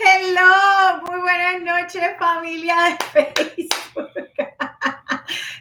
Hello, muy buenas noches familia de Facebook.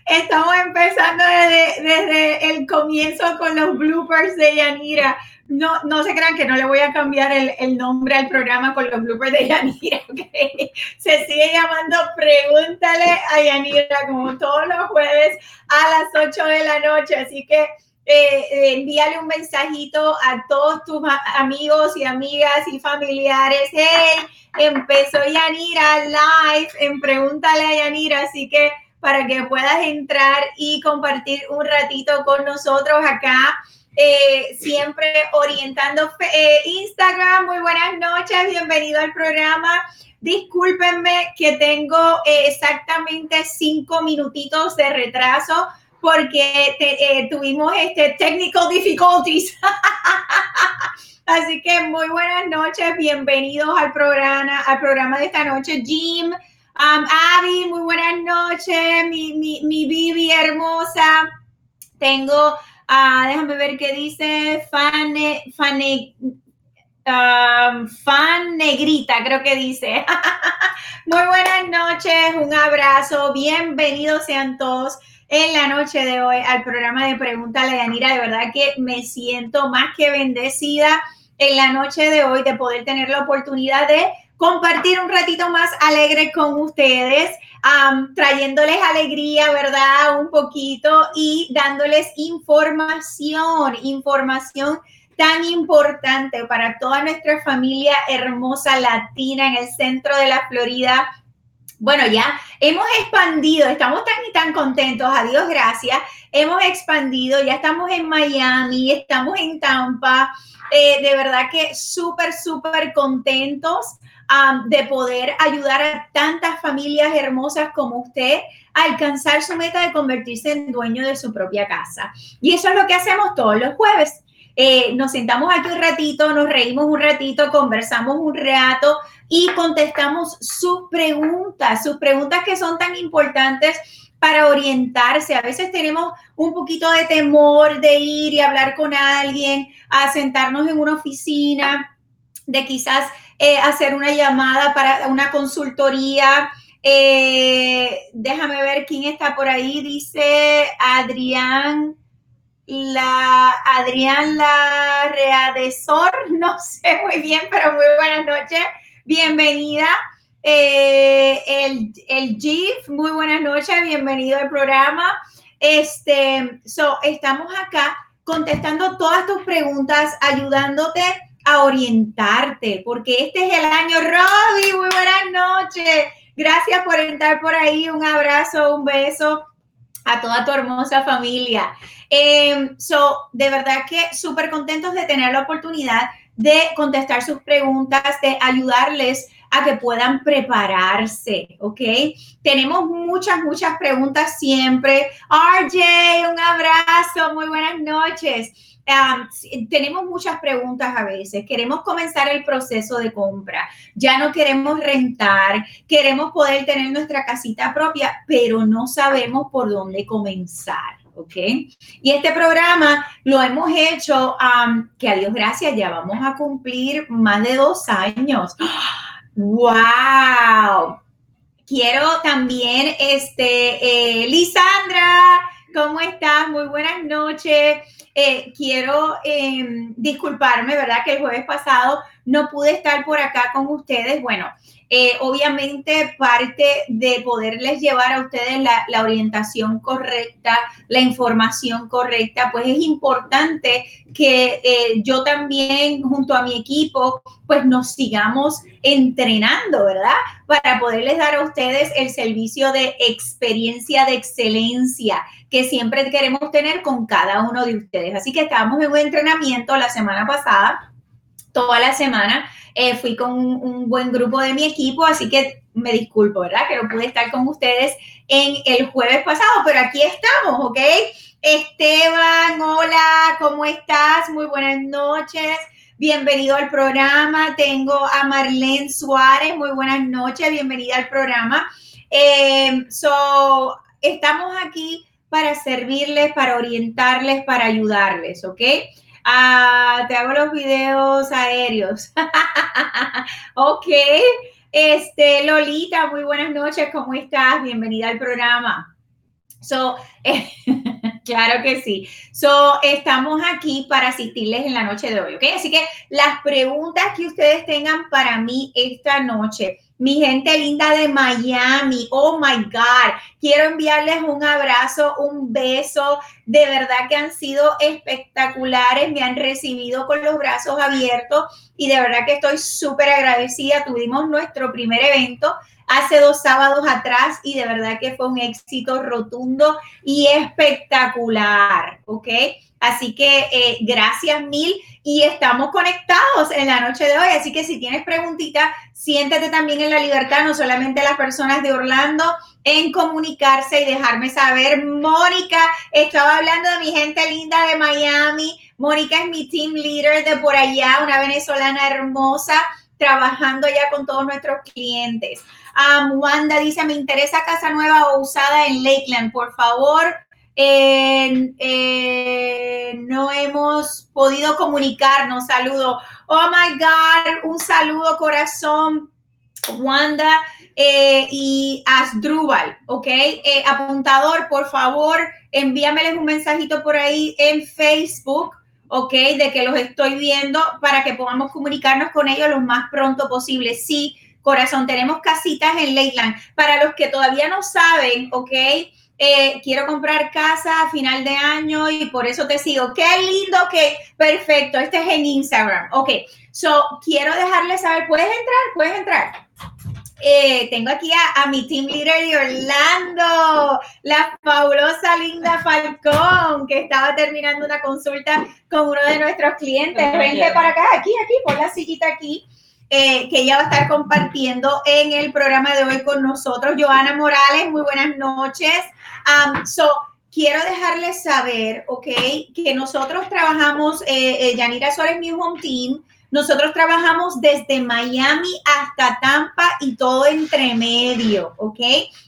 Estamos empezando desde, desde, el comienzo con los bloopers de Yanira. No, no se crean que no le voy a cambiar el, el nombre al programa con los bloopers de Yanira. ¿okay? Se sigue llamando Pregúntale a Yanira como todos los jueves a las 8 de la noche. Así que eh, envíale un mensajito a todos tus amigos y amigas y familiares. Hey, empezó Yanira live en Pregúntale a Yanira, así que para que puedas entrar y compartir un ratito con nosotros acá. Eh, siempre orientando eh, Instagram. Muy buenas noches, bienvenido al programa. Discúlpenme que tengo exactamente cinco minutitos de retraso porque eh, tuvimos este technical difficulties. Así que muy buenas noches, bienvenidos al programa, al programa de esta noche. Jim, um, Abby, muy buenas noches, mi, mi, mi Bibi hermosa. Tengo, uh, déjame ver qué dice, fan, fan, um, fan negrita, creo que dice. muy buenas noches, un abrazo, bienvenidos sean todos en la noche de hoy al programa de Pregúntale a Yanira. De verdad que me siento más que bendecida en la noche de hoy de poder tener la oportunidad de compartir un ratito más alegre con ustedes, trayéndoles alegría, ¿verdad? Un poquito y dándoles información, información tan importante para toda nuestra familia hermosa latina en el centro de la Florida bueno, ya hemos expandido, estamos tan y tan contentos, a Dios gracias, hemos expandido, ya estamos en Miami, estamos en Tampa, eh, de verdad que súper, súper contentos de poder ayudar a tantas familias hermosas como usted a alcanzar su meta de convertirse en dueño de su propia casa. Y eso es lo que hacemos todos los jueves. Eh, nos sentamos aquí un ratito, nos reímos un ratito, conversamos un rato y contestamos sus preguntas, sus preguntas que son tan importantes para orientarse. A veces tenemos un poquito de temor de ir y hablar con alguien, a sentarnos en una oficina, de quizás eh, hacer una llamada para una consultoría. Eh, déjame ver quién está por ahí. Dice Adrián la Adrián la Readesor, no sé muy bien, pero muy buenas noches, bienvenida. Eh, el, el GIF, muy buenas noches, bienvenido al programa. Este, so, estamos acá contestando todas tus preguntas, ayudándote a orientarte, porque este es el año, Robbie, muy buenas noches. Gracias por entrar por ahí, un abrazo, un beso a toda tu hermosa familia. Eh, so, de verdad que súper contentos de tener la oportunidad de contestar sus preguntas, de ayudarles a que puedan prepararse, ¿ok? Tenemos muchas, muchas preguntas siempre. RJ, un abrazo, muy buenas noches. tenemos muchas preguntas a veces. Queremos comenzar el proceso de compra. Ya no queremos rentar. Queremos poder tener nuestra casita propia, pero no sabemos por dónde comenzar. ¿ok? Y este programa lo hemos hecho, que a Dios gracias, ya vamos a cumplir más de dos años. ¡Wow! quiero también, este, eh, Lisandra, ¿cómo estás? Muy buenas noches. Eh, quiero em, disculparme, ¿verdad? Que el jueves pasado no pude estar por acá con ustedes. Bueno, eh, obviamente parte de poderles llevar a ustedes la, orientación correcta, la información correcta, pues es importante que eh, yo también junto a mi equipo pues nos sigamos entrenando, ¿verdad? Para poderles dar a ustedes el servicio de experiencia de excelencia que siempre queremos tener con cada uno de ustedes. Así que estábamos en un entrenamiento la semana pasada, toda la semana, eh, fui con un, buen grupo de mi equipo, así que me disculpo, ¿verdad? Que no pude estar con ustedes en el jueves pasado, pero aquí estamos, ¿ok? Esteban, hola, ¿cómo estás? Muy buenas noches. Bienvenido al programa. Tengo a Marlene Suárez. Muy buenas noches. Bienvenida al programa. Eh, so, estamos aquí para servirles, para orientarles, para ayudarles, ¿ok? Ah, te hago los videos aéreos. ok. Este, Lolita, muy buenas noches, ¿cómo estás? Bienvenida al programa. So, claro que sí. So, estamos aquí para asistirles en la noche de hoy, ¿ok? Así que las preguntas que ustedes tengan para mí esta noche, mi gente linda de Miami, oh my God, quiero enviarles un abrazo, un beso, de verdad que han sido espectaculares, me han recibido con los brazos abiertos y de verdad que estoy súper agradecida. Tuvimos nuestro primer evento hace dos sábados atrás y de verdad que fue un éxito rotundo y espectacular, ¿ok? Así que eh, gracias mil y estamos conectados en la noche de hoy. Así que si tienes preguntitas, siéntete también en la libertad, no solamente las personas de Orlando, en comunicarse y dejarme saber. Mónica, estaba hablando de mi gente linda de Miami. Mónica es mi team leader de por allá, una venezolana hermosa, trabajando ya con todos nuestros clientes. Um, Wanda dice, me interesa casa nueva o usada en Lakeland. Por favor, eh, no hemos podido comunicarnos. Saludo. Oh my God, un saludo corazón. Wanda eh, y Asdrúbal, ¿ok? Eh, apuntador, por favor, envíameles un mensajito por ahí en Facebook, ¿ok? De que los estoy viendo para que podamos comunicarnos con ellos lo más pronto posible. Sí, corazón, tenemos casitas en Leyland. Para los que todavía no saben, ¿ok? Eh, quiero comprar casa a final de año y por eso te sigo. Qué lindo, que perfecto. Este es en Instagram. Ok, so quiero dejarles saber, ¿puedes entrar? ¿Puedes entrar? Eh, tengo aquí a, mi team leader de Orlando, la fabulosa Linda Falcón, que estaba terminando una consulta con uno de nuestros clientes. Vente para acá, aquí, aquí, pon la sillita aquí. Que ella va a estar compartiendo en el programa de hoy con nosotros. Joana Morales, muy buenas noches. Um, so, quiero dejarles saber, ¿ok? Que nosotros trabajamos, eh, eh Yanira New Home Team, nosotros trabajamos desde Miami hasta Tampa y todo entre medio, ¿ok?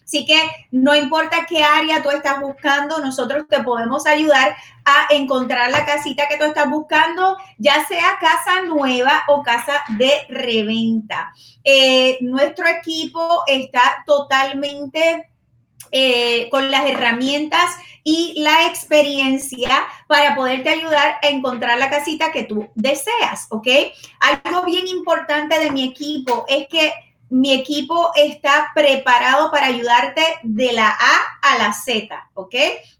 Así que no importa qué área tú estás buscando, nosotros te podemos ayudar a encontrar la casita que tú estás buscando, ya sea casa nueva o casa de reventa. Eh, nuestro equipo está totalmente eh, con las herramientas y la experiencia para poderte ayudar a encontrar la casita que tú deseas, ¿ok? Algo bien importante de mi equipo es que mi equipo está preparado para ayudarte de la A a la Z, ¿ok?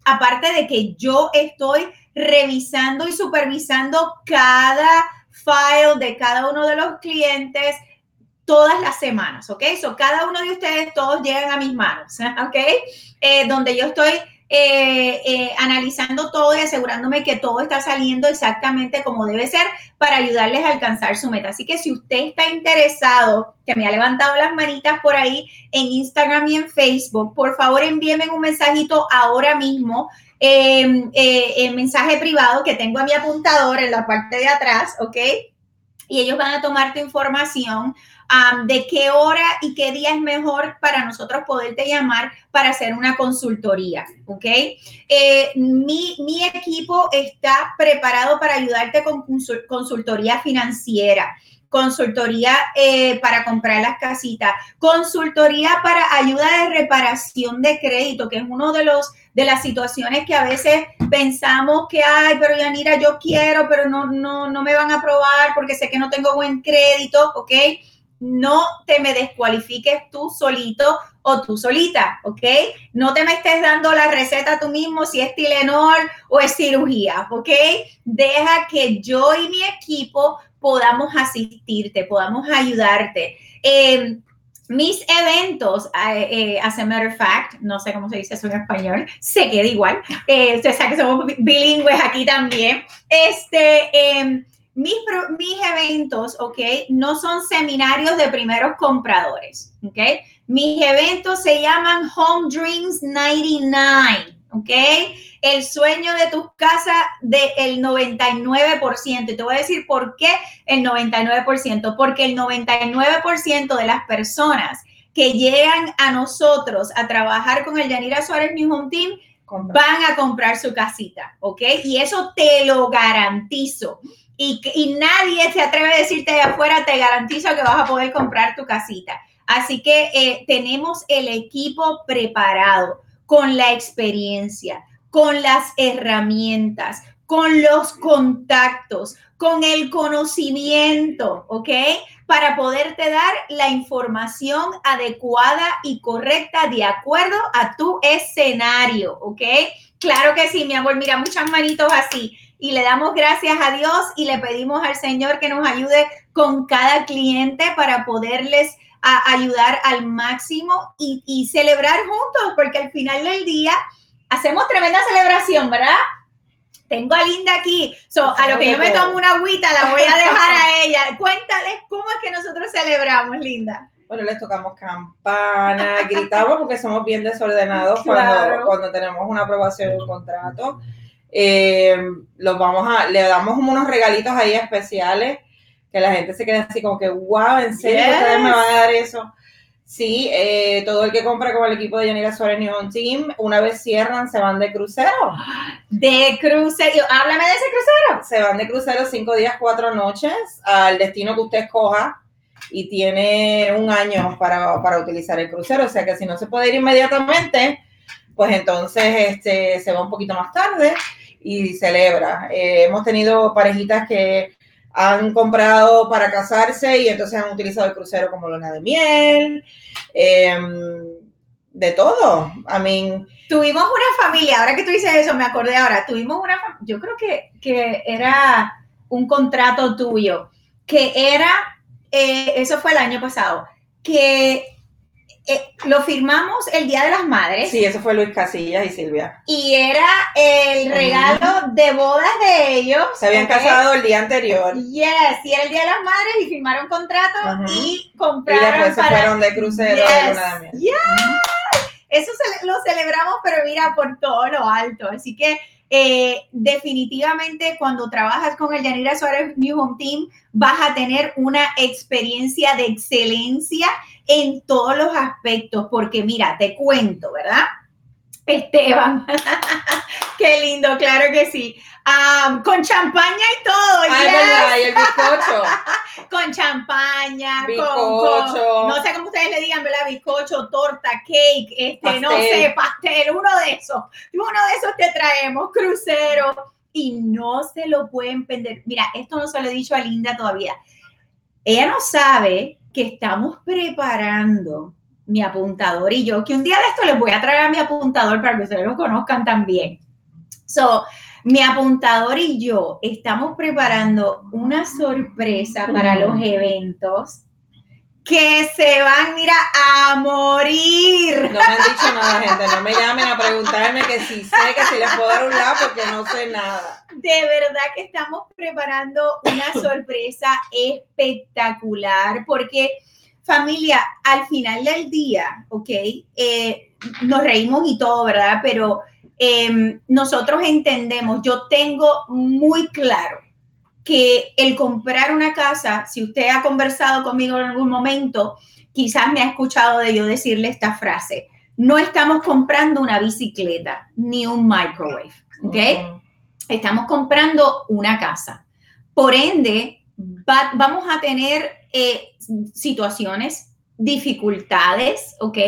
Aparte de que yo estoy revisando y supervisando cada file de cada uno de los clientes todas las semanas, ¿ok? So, cada uno de ustedes, todos llegan a mis manos, ¿ok? Eh, donde yo estoy eh, eh, analizando todo y asegurándome que todo está saliendo exactamente como debe ser para ayudarles a alcanzar su meta. Así que si usted está interesado, que me ha levantado las manitas por ahí en Instagram y en Facebook, por favor envíenme un mensajito ahora mismo. en mensaje privado que tengo a mi apuntador en la parte de atrás, ¿ok? Y ellos van a tomar tu información de qué hora y qué día es mejor para nosotros poderte llamar para hacer una consultoría, ¿ok? Eh, mi, equipo está preparado para ayudarte con consultoría financiera. consultoría eh, para comprar las casitas, consultoría para ayuda de reparación de crédito, que es uno de los de las situaciones que a veces pensamos que, ay, pero Yanira, yo quiero, pero no, no, no me van a aprobar porque sé que no tengo buen crédito, ¿ok? No te me descualifiques tú solito o tú solita, ¿ok? No te me estés dando la receta tú mismo si es Tilenol o es cirugía, ¿ok? Deja que yo y mi equipo podamos asistirte, podamos ayudarte. Em, mis eventos, eh, as a matter of fact, no sé cómo se dice eso en español, se queda igual. Eh, usted sabe que somos bilingües aquí también. Este, em, mis, mis eventos, ¿ok? No son seminarios de primeros compradores, ¿ok? Mis eventos se llaman Home Dreams 99, ¿ok? El sueño de tus casas del 99%. Y te voy a decir por qué el 99%. Porque el 99% de las personas que llegan a nosotros a trabajar con el Yanira Suárez New Home Team van a comprar su casita, ¿ok? Y eso te lo garantizo. Y, nadie se atreve a decirte de afuera, te garantizo que vas a poder comprar tu casita. Así que eh, tenemos el equipo preparado con la experiencia, con las herramientas, con los contactos, con el conocimiento, ¿ok? Para poderte dar la información adecuada y correcta de acuerdo a tu escenario, ¿ok? Claro que sí, mi amor. Mira, muchas manitos así. Y le damos gracias a Dios y le pedimos al Señor que nos ayude con cada cliente para poderles a ayudar al máximo y, celebrar juntos, porque al final del día hacemos tremenda celebración, ¿verdad? Tengo a Linda aquí, so, a lo que yo me tomo una agüita la voy a dejar a ella. Cuéntales cómo es que nosotros celebramos, Linda. Bueno, les tocamos campana, gritamos porque somos bien desordenados cuando, cuando tenemos una aprobación de un contrato. Eh, los vamos a, le damos unos regalitos ahí especiales que la gente se quede así como que, wow, ¿en serio ustedes me van a dar eso? Sí, eh, todo el que compra con el equipo de Yanira Suárez New Team, una vez cierran, se van de crucero. De crucero, háblame de ese crucero. Se van de crucero cinco días, cuatro noches al destino que usted escoja y tiene un año para, para utilizar el crucero. O sea que si no se puede ir inmediatamente, pues entonces este, se va un poquito más tarde y celebra. Eh, hemos tenido parejitas que han comprado para casarse y entonces han utilizado el crucero como luna de miel, em, de todo. I mean, tuvimos una familia, ahora que tú dices eso, me acordé ahora, tuvimos una, yo creo que, que era un contrato tuyo, que era, eh, eso fue el año pasado, que eh, lo firmamos el Día de las Madres. Sí, eso fue Luis Casillas y Silvia. Y era el regalo de bodas de ellos. Se habían casado el día anterior. Yes, y era el Día de las Madres y firmaron contrato y compraron. Y después se fueron de crucero luna de. Eso lo celebramos, pero mira, por todo lo alto. Así que eh, definitivamente cuando trabajas con el Yanira Suárez New Home Team vas a tener una experiencia de excelencia en todos los aspectos, porque mira, te cuento, ¿verdad? Esteban, qué lindo, claro que sí. con champaña y todo. Ay, el bizcocho. con champaña, con, no sé cómo ustedes le digan, ¿verdad? Bizcocho, torta, cake, este, no sé, pastel, uno de esos. Uno de esos te traemos, crucero. Y no se lo pueden perder. Mira, esto no se lo he dicho a Linda todavía. Ella no sabe que estamos preparando mi apuntador y yo, que un día de esto les voy a traer a mi apuntador para que ustedes lo conozcan también. So, mi apuntador y yo estamos preparando una sorpresa para los eventos que se van, mira, a morir. No me han dicho nada, gente. No me llamen a preguntarme que si sé, que si les puedo dar un lado, porque no sé nada. De verdad que estamos preparando una sorpresa espectacular, porque familia, al final del día, ¿ok? Eh, nos reímos y todo, ¿verdad? Pero em, nosotros entendemos, yo tengo muy claro que el comprar una casa, si usted ha conversado conmigo en algún momento, quizás me ha escuchado de yo decirle esta frase, no estamos comprando una bicicleta ni un microwave, ¿ok? Estamos comprando una casa. Por ende, vamos a tener eh, situaciones, dificultades, ¿ok?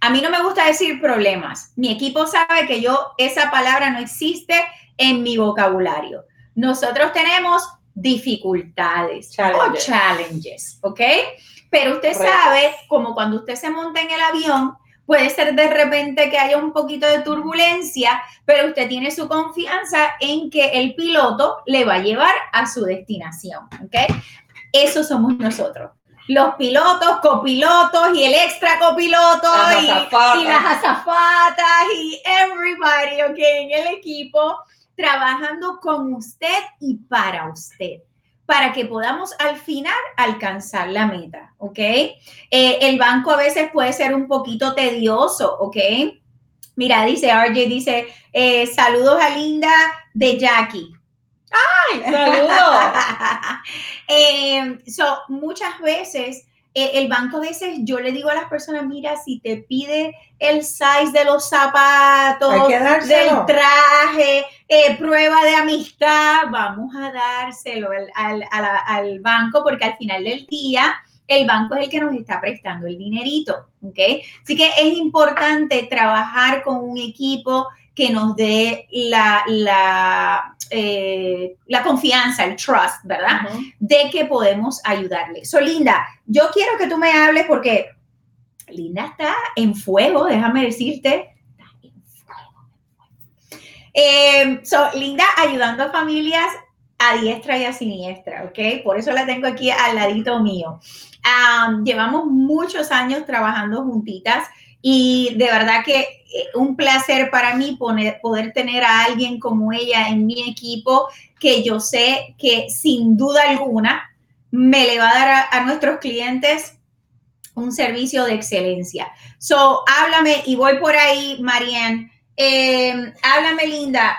A mí no me gusta decir problemas. Mi equipo sabe que yo, esa palabra no existe en mi vocabulario. Nosotros tenemos dificultades o challenges, ¿ok? Pero usted sabe, como cuando usted se monta en el avión, puede ser de repente que haya un poquito de turbulencia, pero usted tiene su confianza en que el piloto le va a llevar a su destinación, ¿ok? Eso somos nosotros. Los pilotos, copilotos y el extra copiloto y, y, las azafatas y everybody, ¿ok? En el equipo trabajando con usted y para usted para que podamos al final alcanzar la meta, ¿ok? Eh, el banco a veces puede ser un poquito tedioso, ¿ok? Mira, dice RJ, dice, eh, saludos a Linda de Jackie. ¡Ay, saludos! eh, so, muchas veces el banco a veces yo le digo a las personas, mira, si te pide el size de los zapatos, del traje, eh, prueba de amistad, vamos a dárselo al, al, banco porque al final del día el banco es el que nos está prestando el dinerito, ¿ok? Así que es importante trabajar con un equipo que nos dé la, la, eh, la confianza, el trust, ¿verdad? De que podemos ayudarle. So, Linda, yo quiero que tú me hables porque Linda está en fuego, déjame decirte. Está en fuego. Eh, so, Linda ayudando a familias a diestra y a siniestra, ¿ok? Por eso la tengo aquí al ladito mío. llevamos muchos años trabajando juntitas y de verdad que un placer para mí poner, poder tener a alguien como ella en mi equipo que yo sé que sin duda alguna me le va a dar a, nuestros clientes un servicio de excelencia. So, háblame y voy por ahí, Marianne. Em, háblame, Linda,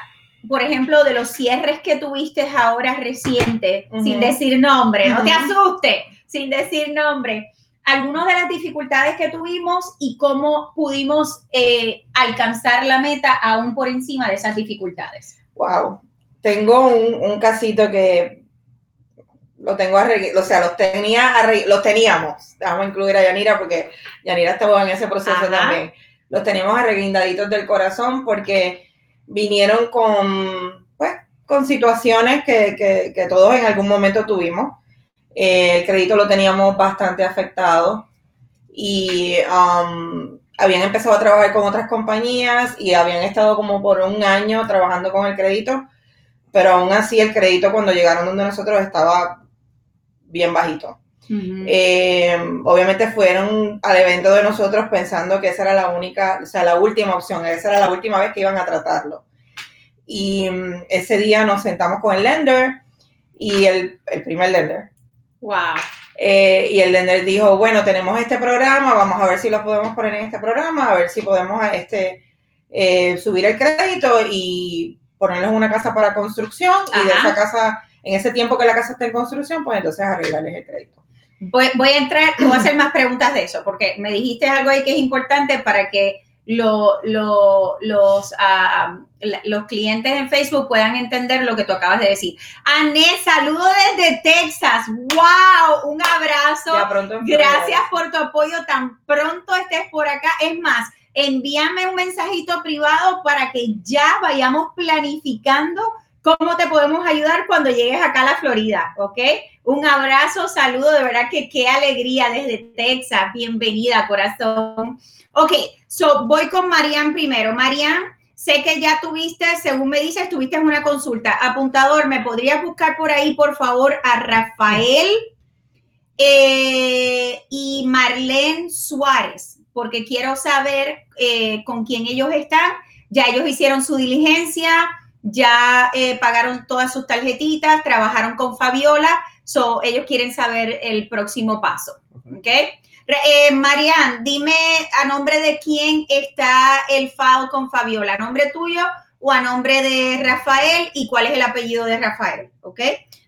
por ejemplo, de los cierres que tuviste ahora reciente, sin decir nombre, no te asustes, sin decir nombre algunas de las dificultades que tuvimos y cómo pudimos eh, alcanzar la meta aún por encima de esas dificultades. Wow, tengo un, casito que lo tengo arreglado, o sea, los tenía los teníamos, vamos a incluir a Yanira porque Yanira estaba en ese proceso también. Los teníamos arreglindaditos del corazón porque vinieron con, pues, con situaciones que, que, que todos en algún momento tuvimos eh, el crédito lo teníamos bastante afectado y um, habían empezado a trabajar con otras compañías y habían estado como por un año trabajando con el crédito, pero aún así el crédito cuando llegaron donde nosotros estaba bien bajito. Eh, obviamente fueron al evento de nosotros pensando que esa era la única, o sea, la última opción, esa era la última vez que iban a tratarlo. Y um, ese día nos sentamos con el lender y el, el primer lender Wow. Eh, y el lender dijo, bueno, tenemos este programa, vamos a ver si lo podemos poner en este programa, a ver si podemos este, eh, subir el crédito y ponerles una casa para construcción y de esa casa, en ese tiempo que la casa está en construcción, pues entonces arreglarles el crédito. Voy, voy a entrar, voy a hacer más preguntas de eso, porque me dijiste algo ahí que es importante para que lo, los, ah, los clientes en Facebook puedan entender lo que tú acabas de decir. Ané, saludo desde Texas. ¡Wow! Un abrazo. Gracias por tu apoyo. Tan pronto estés por acá. Es más, envíame un mensajito privado para que ya vayamos planificando cómo te podemos ayudar cuando llegues acá a la Florida, ¿ok? Un abrazo, saludo, de verdad que qué alegría desde Texas. Bienvenida, corazón. Ok, so voy con Marian primero. Marian, sé que ya tuviste, según me dices, tuviste una consulta. Apuntador, ¿me podrías buscar por ahí, por favor, a Rafael eh, y Marlene Suárez? Porque quiero saber eh, con quién ellos están. Ya ellos hicieron su diligencia, ya eh, pagaron todas sus tarjetitas, trabajaron con Fabiola, so ellos quieren saber el próximo paso. ¿Ok? Eh, Marian, dime a nombre de quién está el FAO con Fabiola, ¿a nombre tuyo o a nombre de Rafael y cuál es el apellido de Rafael? ¿Ok?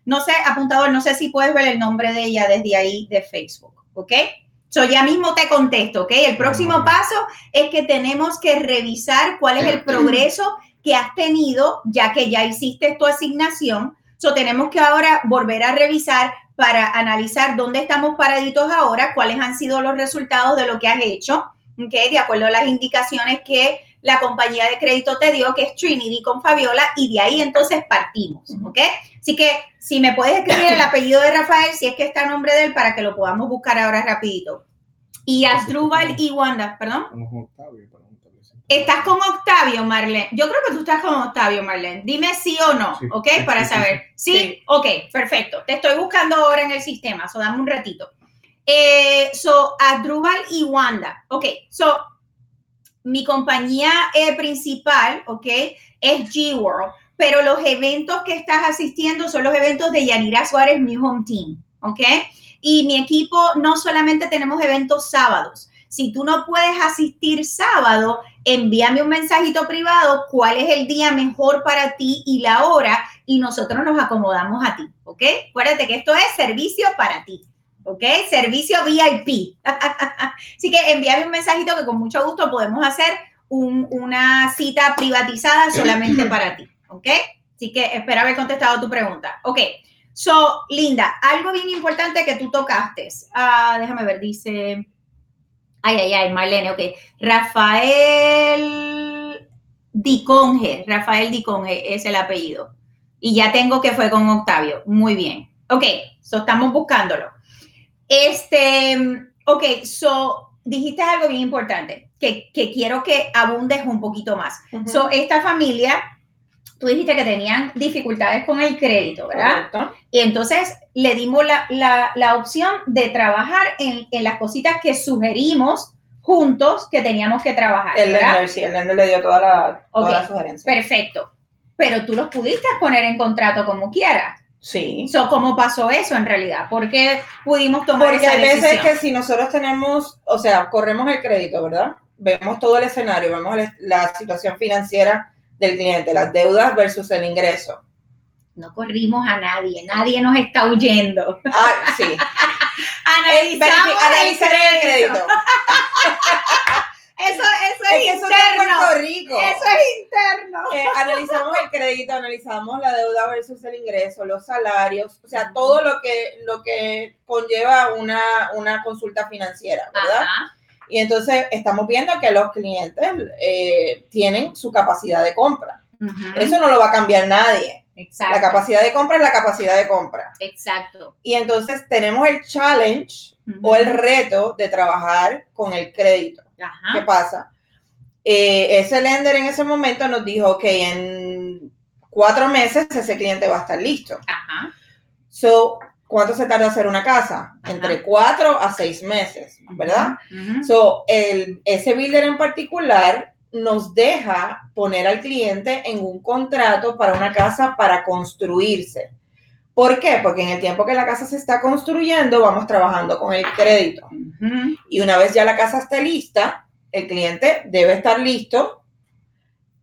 No sé, apuntador, no sé si puedes ver el nombre de ella desde ahí de Facebook, ¿ok? So, ya mismo te contesto, ¿ok? El próximo paso es que tenemos que revisar cuál es el progreso que has tenido, ya que ya hiciste tu asignación, So, tenemos que ahora volver a revisar para analizar dónde estamos paraditos ahora, cuáles han sido los resultados de lo que has hecho, ¿okay? de acuerdo a las indicaciones que la compañía de crédito te dio, que es Trinity con Fabiola, y de ahí entonces partimos, ¿ok? Así que si me puedes escribir el apellido de Rafael, si es que está a nombre de él, para que lo podamos buscar ahora rapidito. Y Asdrúbal y Wanda, perdón. Estás con Octavio, Marlene. Yo creo que tú estás con Octavio, Marlene. Dime sí o no, ¿ok? Para saber. ¿Sí? Ok, perfecto. Te estoy buscando ahora en el sistema, so dame un ratito. Eh, so, Asdrúbal y Wanda. Ok, so mi compañía eh, principal, ¿ok? Es G-World, pero los eventos que estás asistiendo son los eventos de Yanira Suárez New Home Team, ¿ok? Y mi equipo no solamente tenemos eventos sábados. Si tú no puedes asistir sábado, envíame un mensajito privado cuál es el día mejor para ti y la hora y nosotros nos acomodamos a ti, ¿ok? Acuérdate que esto es servicio para ti. ¿ok? Servicio VIP. Así que envíame un mensajito que con mucho gusto podemos hacer una cita privatizada solamente para ti, ¿ok? Así que espero haber contestado tu pregunta. Ok, so, Linda, algo bien importante que tú tocaste. Ah, déjame ver, dice... Ay, ay, ay, Marlene, ok. Rafael Diconge, Rafael Diconge es el apellido. Y ya tengo que fue con Octavio. Muy bien. Ok, so estamos buscándolo. Este, ok, so dijiste algo bien importante que, quiero que abundes un poquito más. So, esta familia, tú dijiste que tenían dificultades con el crédito, ¿verdad? Y entonces le dimos la, opción de trabajar en, las cositas que sugerimos juntos que teníamos que trabajar. El lender, sí, el lender le dio toda la, toda sugerencia. Perfecto. Pero tú los pudiste poner en contrato como quieras. Sí. So, ¿Cómo pasó eso en realidad? ¿Por qué pudimos tomar Porque hay veces que si nosotros tenemos, o sea, corremos el crédito, ¿verdad? Vemos todo el escenario, vemos la situación financiera del cliente, las deudas versus el ingreso. No corrimos a nadie, nadie nos está huyendo. Ah, sí. Analizamos el crédito. Eso, eso es, interno. Puerto Rico. Eso es interno. Eh, analizamos el crédito, analizamos la deuda versus el ingreso, los salarios, o sea, todo lo que, lo que conlleva una, una consulta financiera, ¿verdad? Y entonces estamos viendo que los clientes eh, tienen su capacidad de compra. Eso no lo va a cambiar nadie. Exacto. La capacidad de compra es la capacidad de compra. Exacto. Y entonces tenemos el challenge o el reto de trabajar con el crédito. ¿Qué pasa? Eh, ese lender en ese momento nos dijo que en cuatro meses ese cliente va a estar listo. Ajá. So, ¿cuánto se tarda hacer una casa? Entre cuatro a seis meses, ¿verdad? So, el, ese builder en particular nos deja poner al cliente en un contrato para una casa para construirse. ¿Por qué? Porque en el tiempo que la casa se está construyendo, vamos trabajando con el crédito. Y una vez ya la casa esté lista, el cliente debe estar listo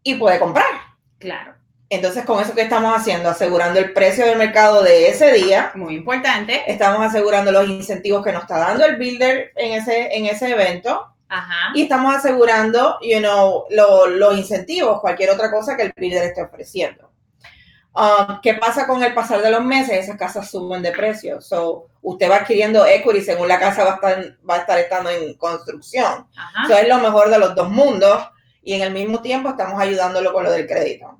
y puede comprar. Claro. Entonces, con eso que estamos haciendo, asegurando el precio del mercado de ese día. Muy importante. Estamos asegurando los incentivos que nos está dando el builder en ese, en ese evento. Ajá. Y estamos asegurando, you know, los incentivos, cualquier otra cosa que el builder esté ofreciendo. Um, ¿Qué pasa con el pasar de los meses? Esas casas suben de precio. So, usted va adquiriendo equity según la casa va a estar, va a estar estando en construcción. Eso es lo mejor de los dos mundos y en el mismo tiempo estamos ayudándolo con lo del crédito.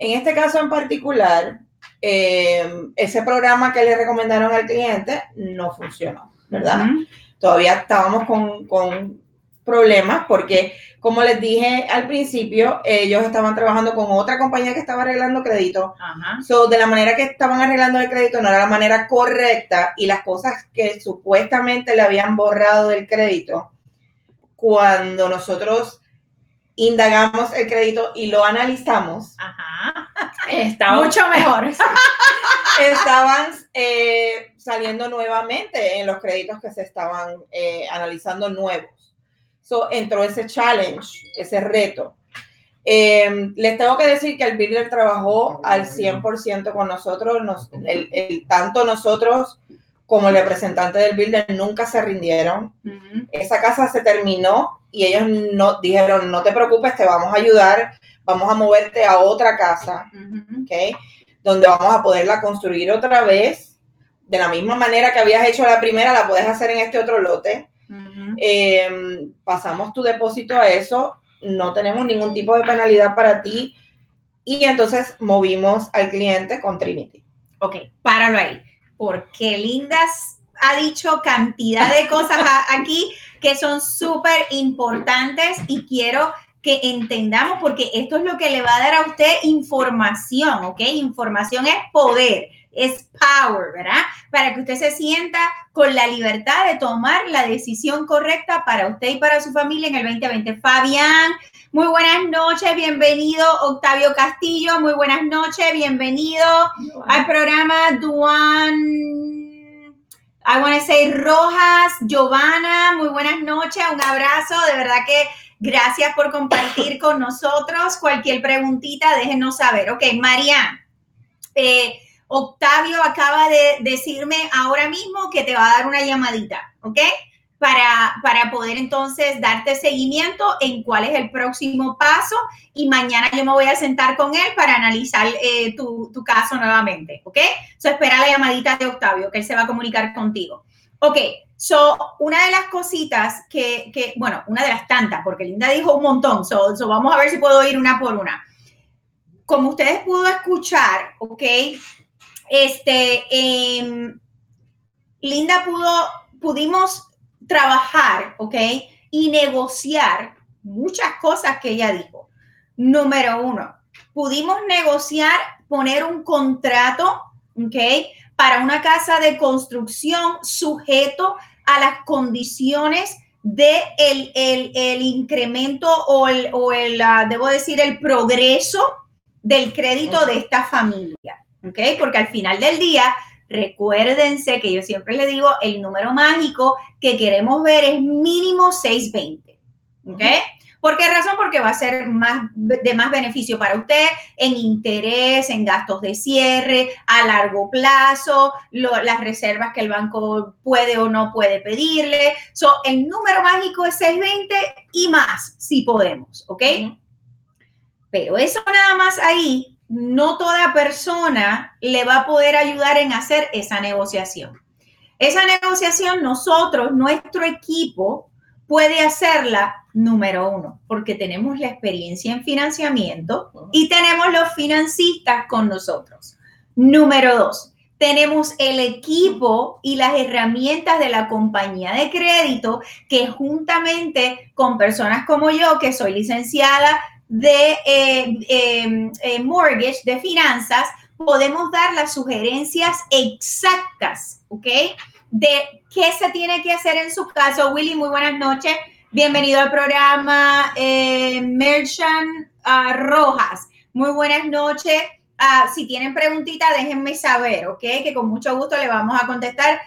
En este caso en particular, eh, ese programa que le recomendaron al cliente no funcionó, ¿verdad? Todavía estábamos con, con problemas porque, como les dije al principio, ellos estaban trabajando con otra compañía que estaba arreglando crédito. So, de la manera que estaban arreglando el crédito no era la manera correcta y las cosas que supuestamente le habían borrado del crédito, cuando nosotros indagamos el crédito y lo analizamos, estaba mucho mejor. estaban eh, saliendo nuevamente en los créditos que se estaban eh, analizando nuevos entró ese challenge, ese reto. Em, les tengo que decir que el builder trabajó al 100% con nosotros, el, tanto nosotros como el representante del builder nunca se rindieron. Esa casa se terminó y ellos no dijeron, no te preocupes, te vamos a ayudar, vamos a moverte a otra casa. donde vamos a poderla construir otra vez. De la misma manera que habías hecho la primera, la puedes hacer en este otro lote. Em, pasamos tu depósito a eso, no tenemos ningún tipo de penalidad para ti y entonces movimos al cliente con Trinity. Ok, páralo ahí, porque Lindas ha dicho cantidad de cosas aquí que son súper importantes y quiero que entendamos porque esto es lo que le va a dar a usted información, ¿ok? Información es poder, es power, ¿verdad? Para que usted se sienta con la libertad de tomar la decisión correcta para usted y para su familia en el 2020. Fabián, muy buenas noches, bienvenido. Octavio Castillo, muy buenas noches, bienvenido al programa Duan. I want to say Rojas, Giovanna, muy buenas noches, un abrazo, de verdad que gracias por compartir con nosotros. Cualquier preguntita, déjenos saber. Ok, María, eh, Octavio acaba de decirme ahora mismo que te va a dar una llamadita, ¿ok? Para, para poder entonces darte seguimiento en cuál es el próximo paso y mañana yo me voy a sentar con él para analizar eh, tu, tu, caso nuevamente, ¿ok? So, espera la llamadita de Octavio, que él se va a comunicar contigo. Ok, so, una de las cositas que, que bueno, una de las tantas, porque Linda dijo un montón, so, so vamos a ver si puedo ir una por una. Como ustedes pudo escuchar, ¿ok? Este, eh, Linda pudo, pudimos trabajar, ¿ok? Y negociar muchas cosas que ella dijo. Número uno, pudimos negociar, poner un contrato, ¿ok? Para una casa de construcción sujeto a las condiciones de el, el, incremento o el, o el uh, debo decir, el progreso del crédito de esta familia, ¿ok? Porque al final del día Recuérdense que yo siempre le digo, el número mágico que queremos ver es mínimo 620. ¿Ok? ¿Por qué razón? Porque va a ser más, de más beneficio para usted en interés, en gastos de cierre, a largo plazo, las reservas que el banco puede o no puede pedirle. So, el número mágico es 620 y más, si podemos, ¿ok? Pero eso nada más ahí no toda persona le va a poder ayudar en hacer esa negociación. Esa negociación nosotros, nuestro equipo, puede hacerla número uno, porque tenemos la experiencia en financiamiento y tenemos los financistas con nosotros. Número dos, tenemos el equipo y las herramientas de la compañía de crédito que juntamente con personas como yo, que soy licenciada de eh, em, eh, mortgage, de finanzas, podemos dar las sugerencias exactas, ¿ok? De qué se tiene que hacer en su caso. Willy, muy buenas noches. Bienvenido al programa eh, Merchant ah, Rojas. Muy buenas noches. Ah, si tienen preguntitas, déjenme saber, ¿ok? Que con mucho gusto le vamos a contestar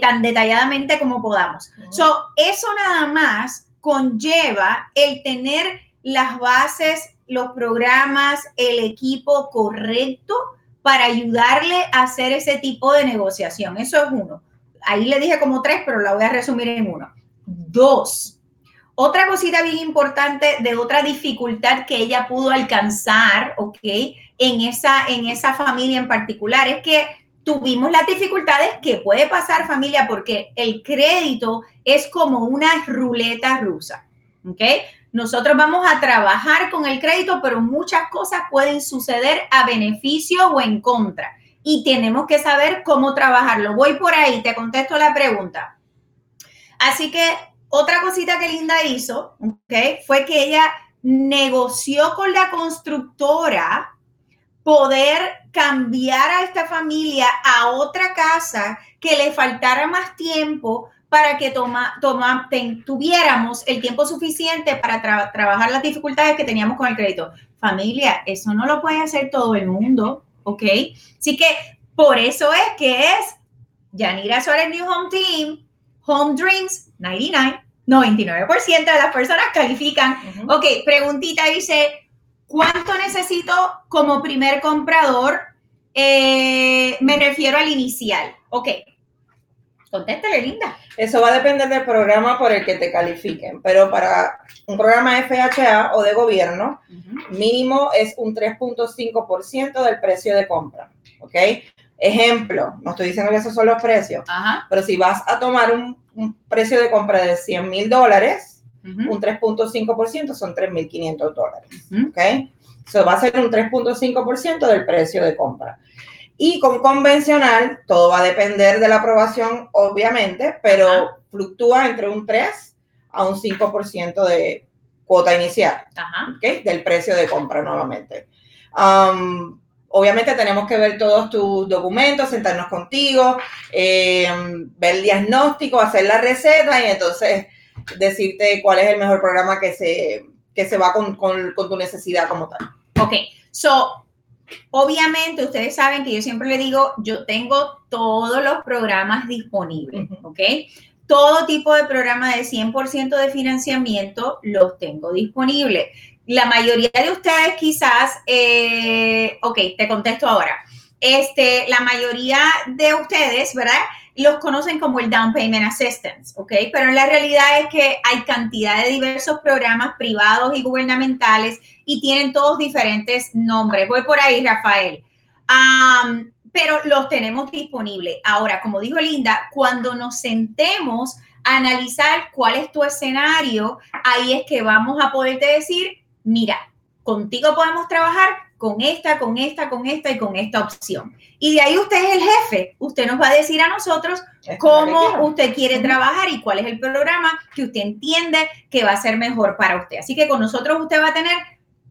tan detalladamente como podamos. So, eso nada más conlleva el tener las bases, los programas, el equipo correcto para ayudarle a hacer ese tipo de negociación. Eso es uno. Ahí le dije como tres, pero la voy a resumir en uno. Dos. Otra cosita bien importante de otra dificultad que ella pudo alcanzar, ¿ok? En esa, en esa familia en particular es que tuvimos las dificultades que puede pasar familia porque el crédito es como una ruleta rusa, ¿ok? Nosotros vamos a trabajar con el crédito, pero muchas cosas pueden suceder a beneficio o en contra. Y tenemos que saber cómo trabajarlo. Voy por ahí, te contesto la pregunta. Así que otra cosita que Linda hizo. Fue que ella negoció con la constructora poder cambiar a esta familia a otra casa que le faltara más tiempo para que toma, toma, tuviéramos el tiempo suficiente para trabajar las dificultades que teníamos con el crédito. Familia, eso no lo puede hacer todo el mundo, ¿ok? Así que por eso es que es Yanira Suárez New Home Team, Home Dreams 99, 99% de las personas califican. Ok, preguntita dice, ¿cuánto necesito como primer comprador? Eh, me refiero al inicial. Ok, Contéstale, linda. Eso va a depender del programa por el que te califiquen, pero para un programa FHA o de gobierno, mínimo es un 3.5% del precio de compra, ¿ok? Ejemplo, no estoy diciendo que esos son los precios, pero si vas a tomar un, precio de compra de 100 mil dólares, un 3.5% son 3.500 dólares, ¿ok? Eso va a ser un 3.5% del precio de compra. Y con convencional, todo va a depender de la aprobación, obviamente, pero fluctúa entre un 3 a un 5% de cuota inicial, del precio de compra nuevamente. Um, obviamente tenemos que ver todos tus documentos, sentarnos contigo, eh, ver el diagnóstico, hacer la receta y entonces decirte cuál es el mejor programa que se, que se va con, con, con tu necesidad como tal. Ok, so Obviamente, ustedes saben que yo siempre le digo, yo tengo todos los programas disponibles, ¿ok? Todo tipo de programa de 100% de financiamiento los tengo disponibles. La mayoría de ustedes quizás, eh, ok, te contesto ahora. Este, la mayoría de ustedes, ¿verdad? Los conocen como el Down Payment Assistance, ¿ok? Pero la realidad es que hay cantidad de diversos programas privados y gubernamentales y tienen todos diferentes nombres. Voy por ahí, Rafael. pero los tenemos disponibles. Ahora, como dijo Linda, cuando nos sentemos a analizar cuál es tu escenario, ahí es que vamos a poderte decir, mira, contigo podemos trabajar con esta, con esta, con esta y con esta opción. Y de ahí usted es el jefe. Usted nos va a decir a nosotros cómo usted quiere trabajar y cuál es el programa que usted entiende que va a ser mejor para usted. Así que con nosotros usted va a tener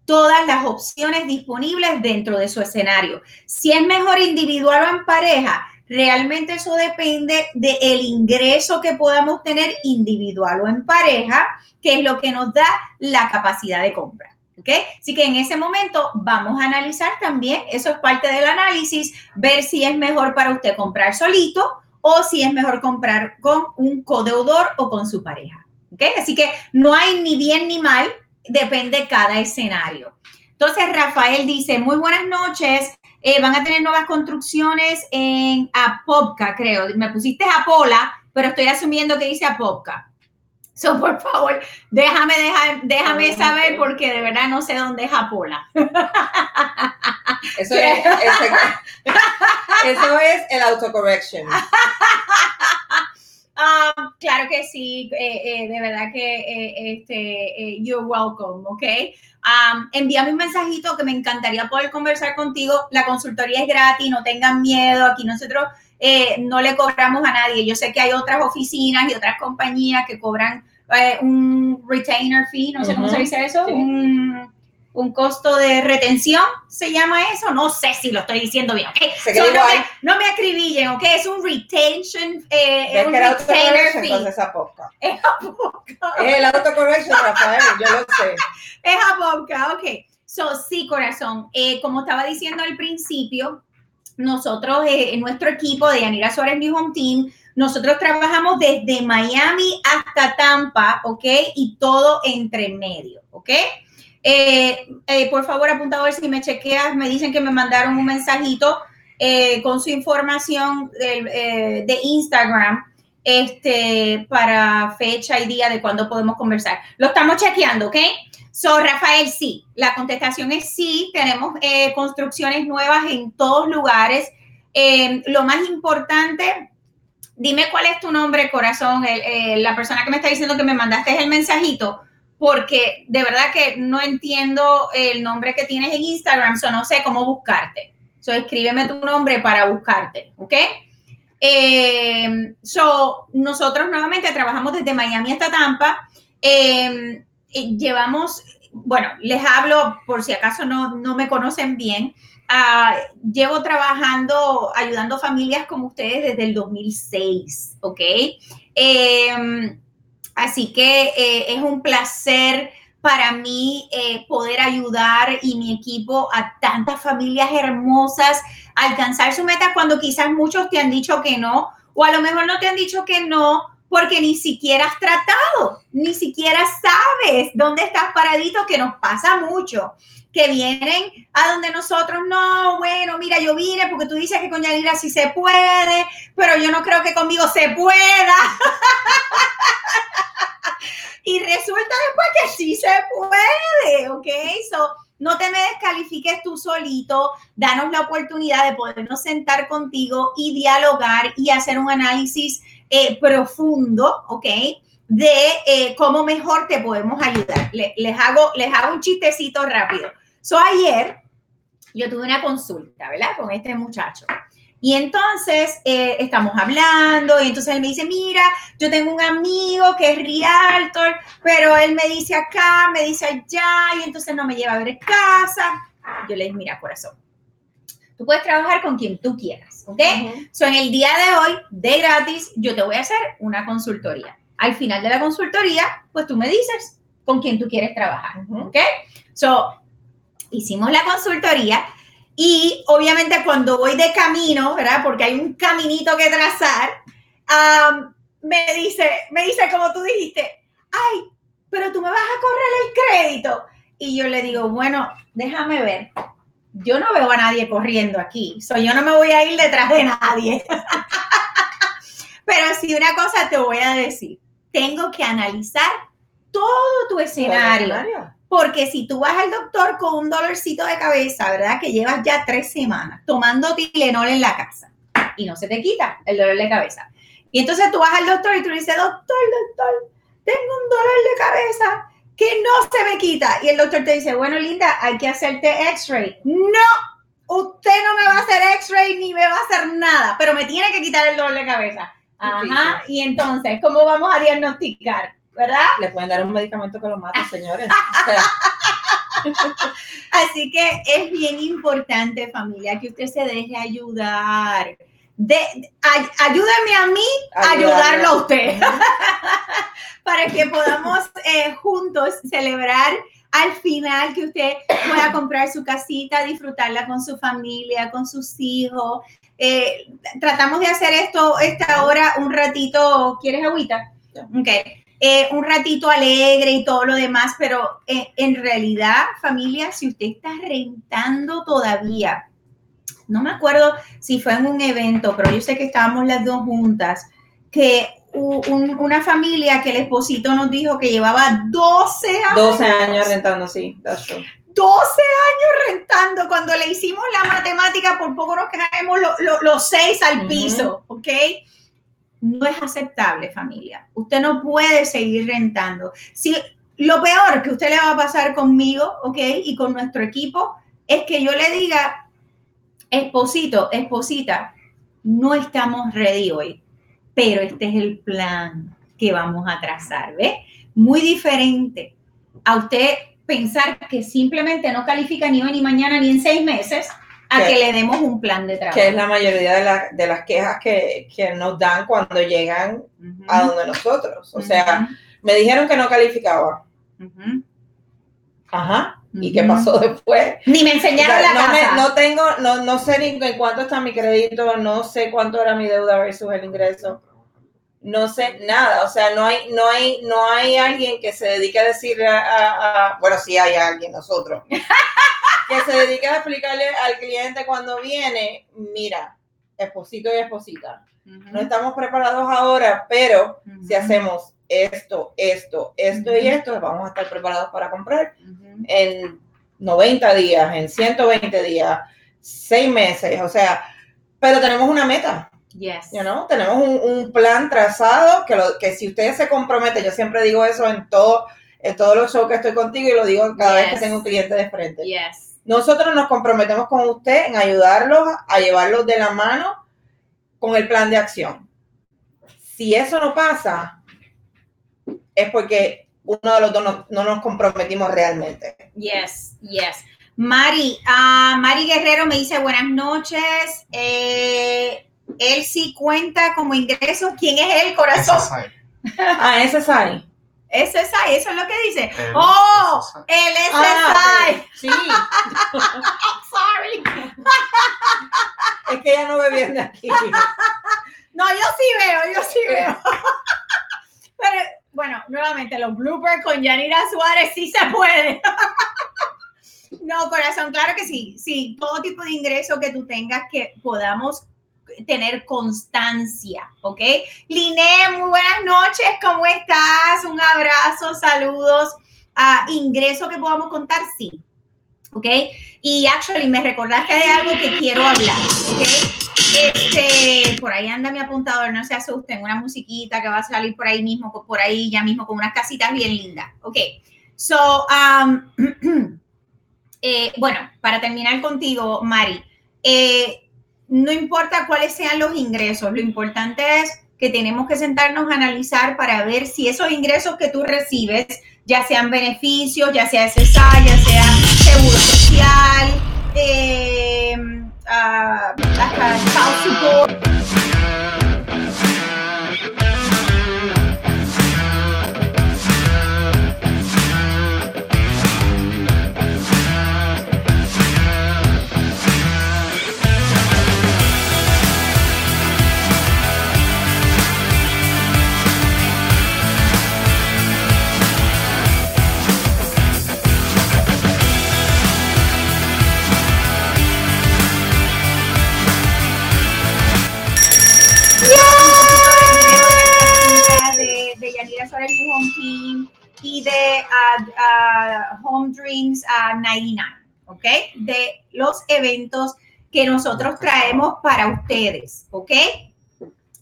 todas las opciones disponibles dentro de su escenario. Si es mejor individual o en pareja, realmente eso depende del ingreso que podamos tener individual o en pareja, que es lo que nos da la capacidad de compra. ¿Ok? Así que en ese momento vamos a analizar también, eso es parte del análisis, ver si es mejor para usted comprar solito o si es mejor comprar con un codeudor o con su pareja. ¿Ok? Así que no hay ni bien ni mal, depende cada escenario. Entonces, Rafael dice, muy buenas noches, eh, van a tener nuevas construcciones en Apopka, creo. Me pusiste Apola, pero estoy asumiendo que dice Apopka. So, por favor, déjame, dejar, déjame saber porque de verdad no sé dónde es Apola. Eso es, eso es el autocorrection. Um, claro que sí, eh, eh, de verdad que eh, este, you're welcome, ¿ok? Um, envíame un mensajito que me encantaría poder conversar contigo. La consultoría es gratis, no tengan miedo. Aquí nosotros no le cobramos a nadie. Yo sé que hay otras oficinas y otras compañías que cobran eh, un retainer fee, no sé cómo se dice eso, un, un, costo de retención, se llama eso, no sé si lo estoy diciendo bien, ¿ok? no, me, no, me, acribillen, ¿ok? Es un retention, eh, un retainer fee. Entonces a poca. Es a poca. Es el autocorrection, Rafael, yo lo sé. Es a poca, ok. So, sí, corazón, eh, como estaba diciendo al principio, nosotros, eh, en nuestro equipo de Yanira Suárez New Home Team, nosotros trabajamos desde Miami hasta Tampa, ¿ok? Y todo entre medio, ¿ok? Eh, eh, por favor, apunta a ver si me chequeas. Me dicen que me mandaron un mensajito eh, con su información de, de, Instagram este, para fecha y día de cuándo podemos conversar. Lo estamos chequeando, ¿ok? So, Rafael, sí, la contestación es sí. Tenemos construcciones nuevas en todos lugares. lo más importante dime cuál es tu nombre, corazón, la persona que me está diciendo que me mandaste el mensajito, porque de verdad que no entiendo el nombre que tienes en Instagram, so no sé cómo buscarte. So, escríbeme tu nombre para buscarte, ¿ok? Eh, so, nosotros nuevamente trabajamos desde Miami hasta Tampa. Eh, llevamos, bueno, les hablo por si acaso no, no me conocen bien. Ah, llevo trabajando, ayudando familias como ustedes desde el 2006, ¿ok? Em, así que eh, es un placer para mí eh, poder ayudar y mi equipo a tantas familias hermosas a alcanzar su meta cuando quizás muchos te han dicho que no, o a lo mejor no te han dicho que no porque ni siquiera has tratado, ni siquiera sabes dónde estás paradito, que nos pasa mucho, que vienen a donde nosotros, no, bueno, mira, yo vine porque tú dices que con Yanira sí se puede, pero yo no creo que conmigo se pueda. y resulta después que sí se puede, ¿ok? So, no te me descalifiques tú solito, danos la oportunidad de podernos sentar contigo y dialogar y hacer un análisis eh, profundo, ¿ok? De eh, cómo mejor te podemos ayudar. les, hago, les hago un chistecito rápido. So, ayer yo tuve una consulta, ¿verdad? Con este muchacho. Y entonces eh, estamos hablando y entonces él me dice, mira, yo tengo un amigo que es realtor, pero él me dice acá, me dice allá y entonces no me lleva a ver casa. Yo le dije, mira, corazón, tú puedes trabajar con quien tú quieras, ¿ok? So, en el día de hoy, de gratis, yo te voy a hacer una consultoría. Al final de la consultoría, pues tú me dices con quién tú quieres trabajar, ¿ok? So, hicimos la consultoría y obviamente cuando voy de camino, ¿verdad? Porque hay un caminito que trazar, me dice, me dice como tú dijiste, ay, pero tú me vas a correr el crédito. Y yo le digo, bueno, déjame ver. Yo no veo a nadie corriendo aquí, so, yo no me voy a ir detrás de nadie. pero sí una cosa te voy a decir, tengo que analizar todo tu escenario. Porque si tú vas al doctor con un dolorcito de cabeza, ¿verdad? Que llevas ya tres semanas tomando Tilenol en la casa y no se te quita el dolor de cabeza. Y entonces tú vas al doctor y tú le dices, doctor, doctor, tengo un dolor de cabeza que no se me quita. Y el doctor te dice, bueno, Linda, hay que hacerte x-ray. No, usted no me va a hacer x-ray ni me va a hacer nada, pero me tiene que quitar el dolor de cabeza. Ajá, y entonces, ¿cómo vamos a diagnosticar? ¿verdad? Le pueden dar un medicamento que lo mate, señores. Así que es bien importante, familia, que usted se deje ayudar. De, ayúdeme a mí a ayudarlo a usted. Para que podamos eh, juntos celebrar al final que usted pueda comprar su casita, disfrutarla con su familia, con sus hijos. Eh, tratamos de hacer esto esta hora un ratito. ¿Quieres agüita? Ok. Eh, un ratito alegre y todo lo demás, pero en realidad, familia, si usted está rentando todavía, no me acuerdo si fue en un evento, pero yo sé que estábamos las dos juntas, que una familia que el esposito nos dijo que llevaba 12 años. 12 años rentando, sí. 12 años rentando. Cuando le hicimos la matemática, por poco nos caemos los seis al piso, ¿ok? no es aceptable, familia. Usted no puede seguir rentando. Si lo peor que usted le va a pasar conmigo, ¿ok? Y con nuestro equipo, es que yo le diga, esposito, esposita, no estamos ready hoy, pero este es el plan que vamos a trazar, ¿ve? Muy diferente a usted pensar que simplemente no califica ni hoy, ni mañana, ni en seis meses, a que, le demos un plan de trabajo. Que es la mayoría de, de las quejas que, que, nos dan cuando llegan a donde nosotros. O sea, me dijeron que no calificaba. Ajá. ¿Y qué pasó después? Ni me enseñaron la no casa. no tengo, no, no sé ni en cuánto está mi crédito, no sé cuánto era mi deuda versus el ingreso. No sé nada, o sea, no hay, no hay, no hay alguien que se dedique a decirle a, a bueno, sí hay alguien, nosotros, que se dedique a explicarle al cliente cuando viene, mira, esposito y esposita, no estamos preparados ahora, pero si hacemos esto, esto, esto y esto, vamos a estar preparados para comprar en 90 días, en 120 días, 6 meses, o sea, pero tenemos una meta. Yes. You Tenemos un, plan trazado que, lo, que si ustedes se comprometen, yo siempre digo eso en, todo, en todos los shows que estoy contigo y lo digo cada vez que tengo un cliente de frente. Yes. Nosotros nos comprometemos con usted en ayudarlos a llevarlos de la mano con el plan de acción. Si eso no pasa, es porque uno de los dos no, nos comprometimos realmente. Yes, yes. Mari, uh, Mari Guerrero me dice buenas noches. Eh, él sí cuenta como ingreso. ¿Quién es el corazón? ah, ese es ahí. SSI, eso es lo que dice. oh, el SSI. Ah, sí. Sorry. es que ella no ve bien de aquí. No, yo sí veo, yo sí veo. Pero bueno, nuevamente, con Yanira Suárez sí se puede. No, corazón, claro que sí. Sí, todo tipo de ingreso que tú tengas que podamos tener constancia, ¿ok? Liné, muy buenas noches, ¿cómo estás? Un abrazo, saludos. a ingreso que podamos contar, sí. ¿Ok? Y actually me recordaste de algo que quiero hablar, ¿ok? Este, por ahí anda mi apuntador, no se asusten, una musiquita que va a salir por ahí mismo, por ahí ya mismo, con unas casitas bien lindas. Ok, so, um, eh, bueno, para terminar contigo, Mari, eh, no importa cuáles sean los ingresos, lo importante es que tenemos que sentarnos a analizar para ver si esos ingresos que tú recibes, ya sean beneficios, ya sea SSA, ya sea seguro social, eh, a, a, a calça do... y de Home Drinks a 99, ¿ok? De los eventos que nosotros traemos para ustedes, ¿ok?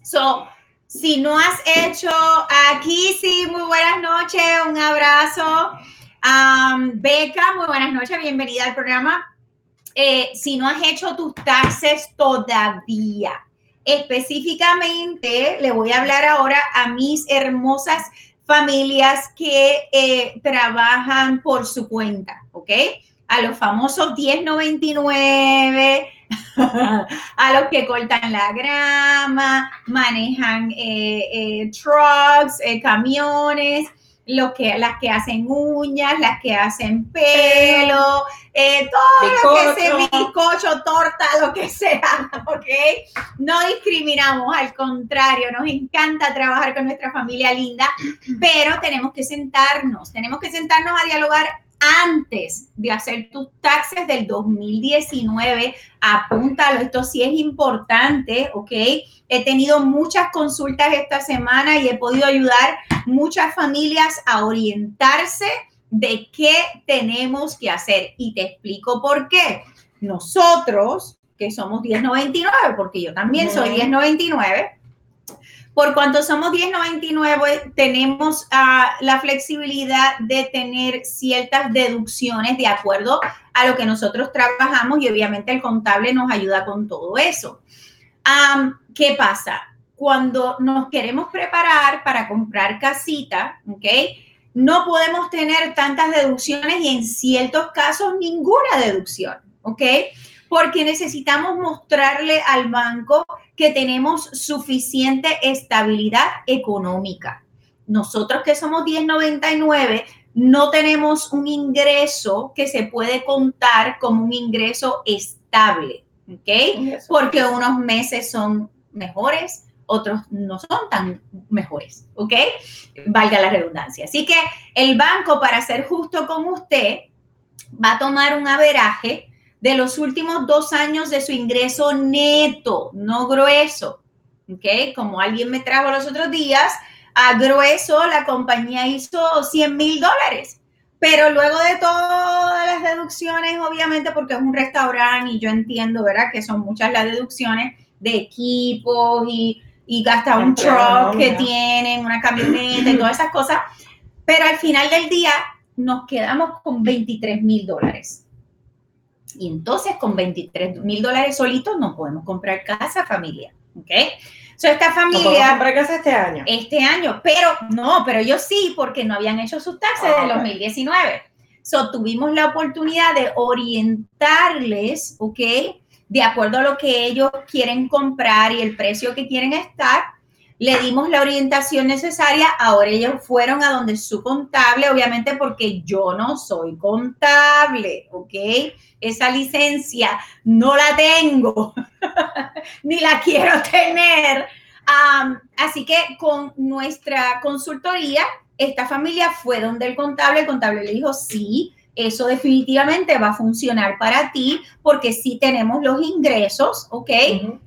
So, si no has hecho aquí, sí, muy buenas noches, un abrazo. Um, Beca, muy buenas noches, bienvenida al programa. Eh, si no has hecho tus taxes todavía, específicamente le voy a hablar ahora a mis hermosas familias que eh, trabajan por su cuenta, ¿ok? A los famosos 1099, a los que cortan la grama, manejan eh, eh, trucks, camiones, los que, las que hacen uñas, las que hacen pelo, eh, todo lo que sea bizcocho, torta, lo que sea, ¿ok? No discriminamos, al contrario, nos encanta trabajar con nuestra familia linda, pero tenemos que sentarnos, tenemos que sentarnos a dialogar antes de hacer tus taxes del 2019. Apúntalo, esto sí es importante, ¿ok? He tenido muchas consultas esta semana y he podido ayudar muchas familias a orientarse de qué tenemos que hacer. Y te explico por qué. Nosotros, que somos 1099, porque yo también soy 1099, por cuanto somos 1099, tenemos uh, la flexibilidad de tener ciertas deducciones de acuerdo a lo que nosotros trabajamos y obviamente el contable nos ayuda con todo eso. ¿Qué pasa? Cuando nos queremos preparar para comprar casita, ¿ok? No podemos tener tantas deducciones y en ciertos casos ninguna deducción, ¿ok? Porque necesitamos mostrarle al banco que tenemos suficiente estabilidad económica. Nosotros que somos 1099 no tenemos un ingreso que se puede contar como un ingreso estable, ¿ok? Porque unos meses son mejores, otros no son tan mejores, ¿ok? Valga la redundancia. Así que el banco, para ser justo con usted, va a tomar un averaje de los últimos dos años de su ingreso neto, no grueso. ¿Ok? Como alguien me trajo los otros días, a grueso la compañía hizo 100 mil dólares. Pero luego de todas las deducciones, obviamente porque es un restaurante y yo entiendo, ¿verdad? Que son muchas las deducciones de equipos y, y gasta un truck que tienen, una camioneta y todas esas cosas. Pero al final del día nos quedamos con 23 mil dólares. Y entonces con 23 mil dólares solitos no podemos comprar casa, familia. ¿Ok? So, esta familia. No comprar casa este año. Este año, pero no, pero ellos sí, porque no habían hecho sus taxes ah, de 2019. So, tuvimos la oportunidad de orientarles, ¿ok? De acuerdo a lo que ellos quieren comprar y el precio que quieren estar le dimos la orientación necesaria, ahora ellos fueron a donde su contable, obviamente porque yo no soy contable, ¿ok? Esa licencia no la tengo, ni la quiero tener así que con nuestra consultoría, esta familia fue donde el contable, el contable le dijo, sí, eso definitivamente va a funcionar para ti porque sí tenemos los ingresos, ¿ok?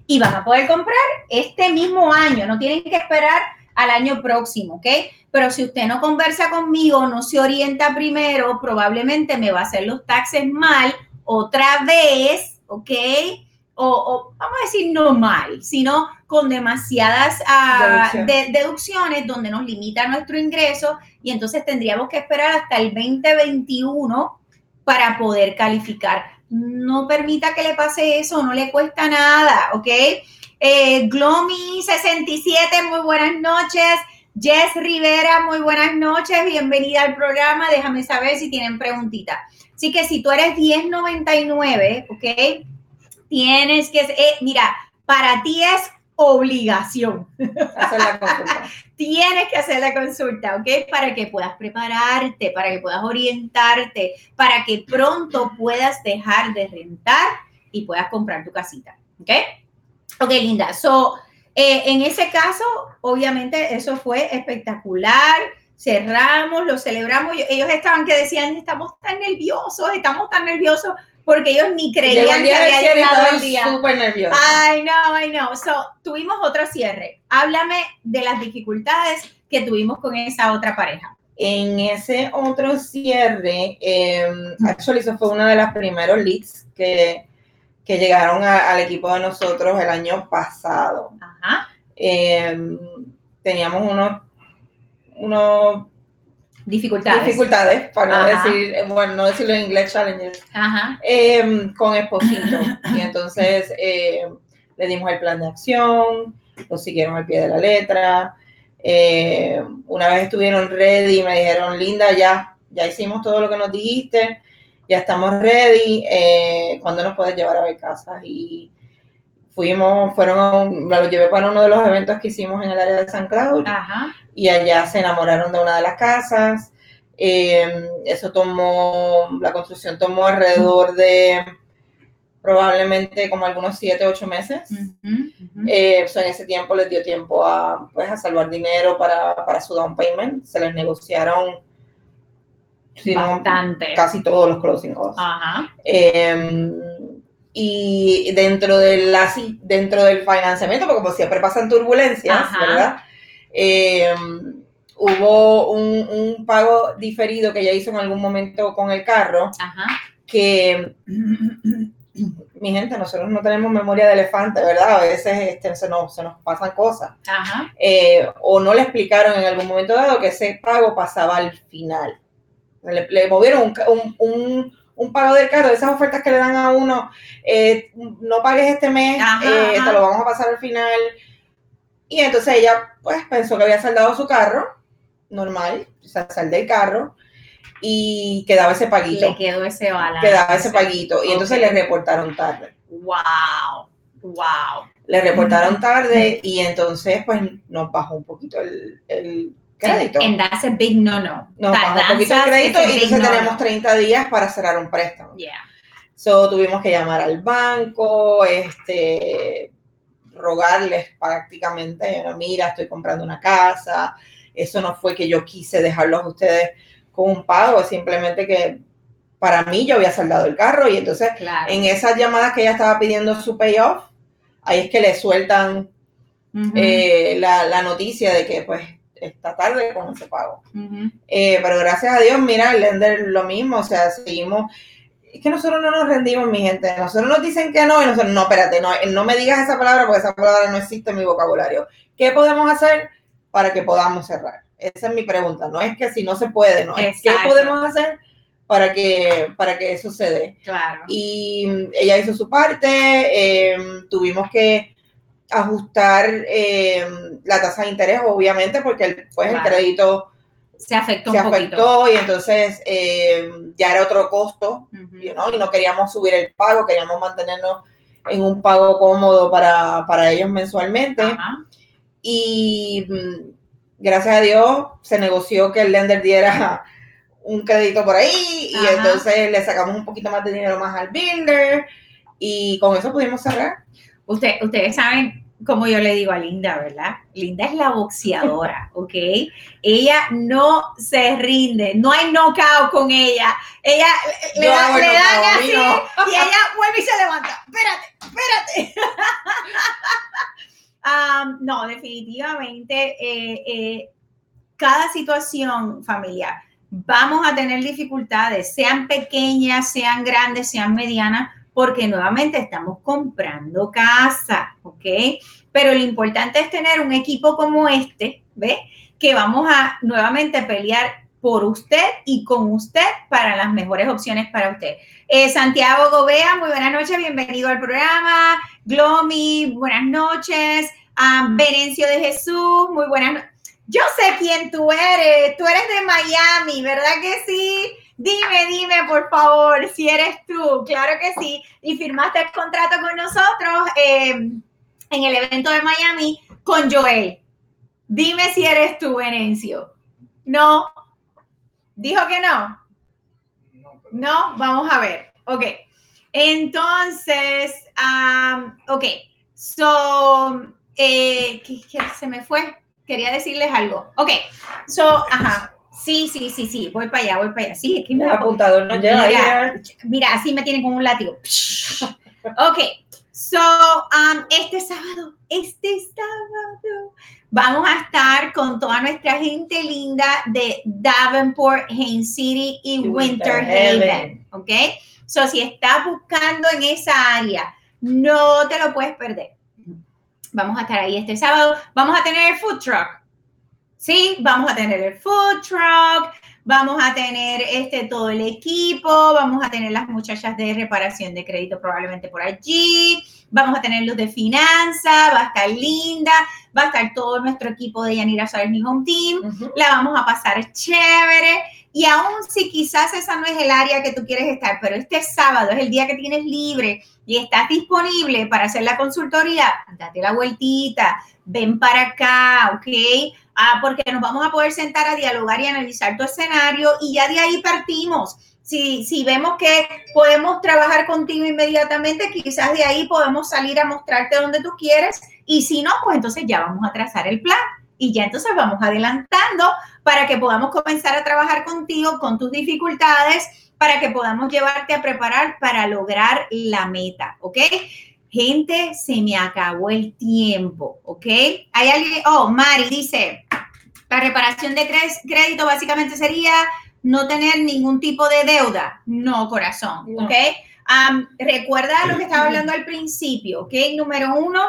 Y van a poder comprar este mismo año, no tienen que esperar al año próximo, ¿ok? Pero si usted no conversa conmigo, no se orienta primero, probablemente me va a hacer los taxes mal otra vez, ¿ok? O, o vamos a decir no mal, sino con demasiadas ah, Deducciones. de- deducciones donde nos limita nuestro ingreso y entonces tendríamos que esperar hasta el 2021 para poder calificar. No permita que le pase eso, no le cuesta nada, ¿ok? Eh, Glomy67, muy buenas noches. Jess Rivera, muy buenas noches. Bienvenida al programa. Déjame saber si tienen preguntitas. Así que si tú eres 1099, ¿ok? Tienes que, eh, mira, para ti es obligación. Hacer la consulta. Tienes que hacer la consulta, ¿ok? Para que puedas prepararte, para que puedas orientarte, para que pronto puedas dejar de rentar y puedas comprar tu casita, ¿ok? Ok, linda. So, eh, en ese caso, obviamente, eso fue espectacular. Cerramos, lo celebramos. Ellos estaban que decían, estamos tan nerviosos, estamos tan nerviosos, porque ellos ni creían que había llegado el día. súper nerviosa. I know, I know. So, tuvimos otro cierre. Háblame de las dificultades que tuvimos con esa otra pareja. En ese otro cierre, eh, actually, eso fue uno de los primeros leads que, que llegaron a- al equipo de nosotros el año pasado. Ajá. Eh, teníamos unos, unos Dificultades. dificultades, para no decir, eh, bueno, no decirlo en inglés, challenges, Ajá. eh, con Esposito. Y entonces eh, le dimos el plan de acción, lo siguieron al pie de la letra. Eh, una vez estuvieron ready, me dijeron, Linda, ya, ya hicimos todo lo que nos dijiste, ya estamos ready, eh, ¿cuándo nos puedes llevar a ver casas? Y fuimos, fueron, a un- me los llevé para uno de los eventos que hicimos en el área de San Cloud Ajá. Y allá se enamoraron de una de las casas. Eh, eso tomó, la construcción tomó alrededor de probablemente como algunos 7, 8 meses. Ujú, ujú. Eh, so, en ese tiempo les dio tiempo a, pues, a salvar dinero para, para su down payment. Se les negociaron Bastante. casi todos los closing costs. Ajá. Eh, y dentro, de la, dentro del financiamiento, porque como siempre pasan turbulencias, Ajá. ¿verdad? Eh, hubo un, un pago diferido que ella hizo en algún momento con el carro, Ajá. que mi gente, nosotros no tenemos memoria de elefante, ¿verdad? A veces este, se, nos, se nos pasan cosas. Ajá. Eh, o no le explicaron en algún momento dado que ese pago pasaba al final. Le, le movieron un, un- pago del carro, esas ofertas que le dan a uno, eh, no pagues este mes, Ajá, eh, ajá. te lo vamos a pasar al final. Y entonces ella pues pensó que había saldado su carro, normal, o sea, saldé el carro y quedaba ese paguito, Le quedó ese balance. quedaba ese paguito. Y entonces le reportaron tarde. Wow. Wow. Le reportaron tarde y entonces pues nos bajó un poquito el, el crédito. And that's a big no-no. Nos bajó un poquito el crédito y entonces no-no. tenemos 30 días para cerrar un préstamo. Yeah. So tuvimos que llamar al banco, este, rogarles prácticamente, mira, estoy comprando una casa. Eso no fue que yo quise dejarlos a ustedes con un pago, simplemente que para mí yo había saldado el carro y entonces Claro. en esas llamadas que ella estaba pidiendo su payoff, ahí es que le sueltan eh, la, la noticia de que pues está tarde con ese pago. Eh, pero gracias a Dios, mira, el lender lo mismo, o sea, seguimos. Es que nosotros no nos rendimos, mi gente. Nosotros nos dicen que no y nosotros, no, espérate, no, no me digas esa palabra porque esa palabra no existe en mi vocabulario. ¿Qué podemos hacer para que podamos cerrar? Esa es mi pregunta. No es que si no se puede, no es qué Exacto. podemos hacer para que, para que eso se dé Claro. y ella hizo su parte, eh, tuvimos que ajustar eh, la tasa de interés, obviamente, porque el, pues, Claro. el crédito Se afectó se un poquito. afectó y entonces eh, ya era otro costo, you know, y no queríamos subir el pago, queríamos mantenernos en un pago cómodo para, para ellos mensualmente. Y mm, gracias a Dios se negoció que el lender diera un crédito por ahí y entonces le sacamos un poquito más de dinero más al builder y con eso pudimos cerrar. Usted, ustedes saben, como yo le digo a Linda, ¿verdad? Linda es la boxeadora, ¿ok? Ella no se rinde, no hay knockout con ella. Ella le, da, le dan así y ella vuelve y se levanta. Espérate, espérate. um, no, definitivamente, eh, eh, cada situación familiar, vamos a tener dificultades, sean pequeñas, sean grandes, sean medianas, porque nuevamente estamos comprando casa, ¿ok? Pero lo importante es tener un equipo como este, ¿ve? Que vamos a nuevamente pelear por usted y con usted para las mejores opciones para usted. Eh, Santiago Gobea, muy buenas noches, bienvenido al programa. Glomi, buenas noches. Um, Berencio de Jesús, muy buenas noches. Yo sé quién tú eres, tú eres de Miami, ¿verdad que sí? Dime, dime, por favor, si eres tú. Claro que sí. Y firmaste el contrato con nosotros eh, en el evento de Miami con Joel. Dime si eres tú, Venencio. No. ¿Dijo que no? No, vamos a ver. Ok. Entonces, um, ok. So, eh, ¿qué, ¿qué, se me fue? Quería decirles algo. Ok. So, ajá. Sí, sí, sí, sí, voy para allá, voy para allá. Sí, es que me apuntador no llega. Mira, mira, así me tienen con un látigo. Ok, so, um, este sábado, este sábado, vamos a estar con toda nuestra gente linda de Davenport, Haines City y Winter, Haven. Ok, so, si estás buscando en esa área, no te lo puedes perder. Vamos a estar ahí este sábado. Vamos a tener el food truck ¿sí? Vamos a tener el food truck, vamos a tener este, todo el equipo, vamos a tener las muchachas de reparación de crédito probablemente por allí, vamos a tener los de finanzas, va a estar linda, va a estar todo nuestro equipo de Yanira Suárez Home Team, la vamos a pasar chévere. Y aún si quizás esa no es el área que tú quieres estar, pero este sábado es el día que tienes libre y estás disponible para hacer la consultoría, date la vueltita, ven para acá, ¿ok? Ah, porque nos vamos a poder sentar a dialogar y analizar tu escenario y ya de ahí partimos. Si, si vemos que podemos trabajar contigo inmediatamente, quizás de ahí podemos salir a mostrarte donde tú quieres y si no, pues entonces ya vamos a trazar el plan y ya entonces vamos adelantando para que podamos comenzar a trabajar contigo con tus dificultades, para que podamos llevarte a preparar para lograr la meta, ¿ok? Gente, se me acabó el tiempo, ¿ok? Hay alguien, oh, Mari dice, la reparación de crédito básicamente sería no tener ningún tipo de deuda. No, corazón, ¿ok? recuerda lo que estaba hablando al principio, ¿ok? Número uno,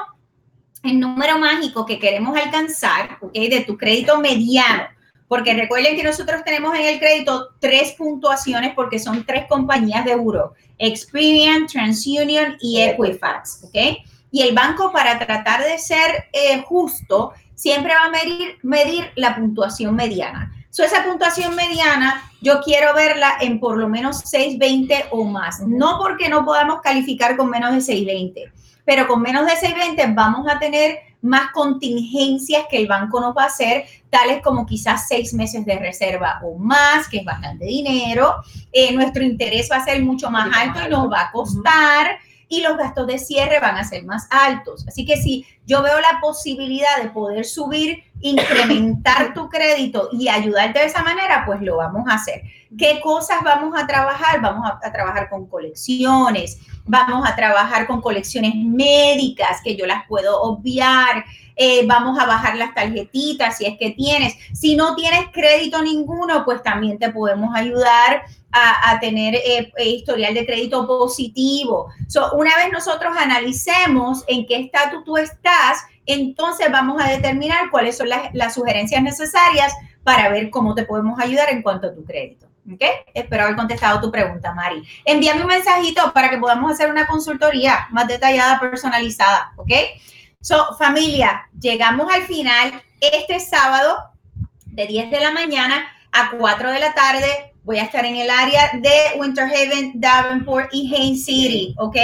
el número mágico que queremos alcanzar, ¿ok? De tu crédito mediano. Porque recuerden que nosotros tenemos en el crédito tres puntuaciones porque son tres compañías de euro. Experian, TransUnion y Equifax, ¿ok? Y el banco para tratar de ser eh, justo siempre va a medir, medir la puntuación mediana. So, esa puntuación mediana yo quiero verla en por lo menos 620 o más. No porque no podamos calificar con menos de 620, pero con menos de 620 vamos a tener más contingencias que el banco nos va a hacer, tales como quizás seis meses de reserva o más, que es bastante dinero. Eh, nuestro interés va a ser mucho más alto y nos va a costar. Y los gastos de cierre van a ser más altos. Así que si yo veo la posibilidad de poder subir, incrementar tu crédito y ayudarte de esa manera, pues lo vamos a hacer. ¿Qué cosas vamos a trabajar? Vamos a, trabajar con colecciones, vamos a trabajar con colecciones médicas que yo las puedo obviar, eh, vamos a bajar las tarjetitas si es que tienes. Si no tienes crédito ninguno, pues también te podemos ayudar a, tener eh, eh, historial de crédito positivo. So, una vez nosotros analicemos en qué estatus tú estás, entonces vamos a determinar cuáles son las, las sugerencias necesarias para ver cómo te podemos ayudar en cuanto a tu crédito. ¿Ok? Espero haber contestado tu pregunta, Mari. Envíame un mensajito para que podamos hacer una consultoría más detallada, personalizada. ¿Ok? So, familia, llegamos al final este sábado de 10 de la mañana a 4 de la tarde. Voy a estar en el área de Winter Haven, Davenport y Haines City, ¿ok?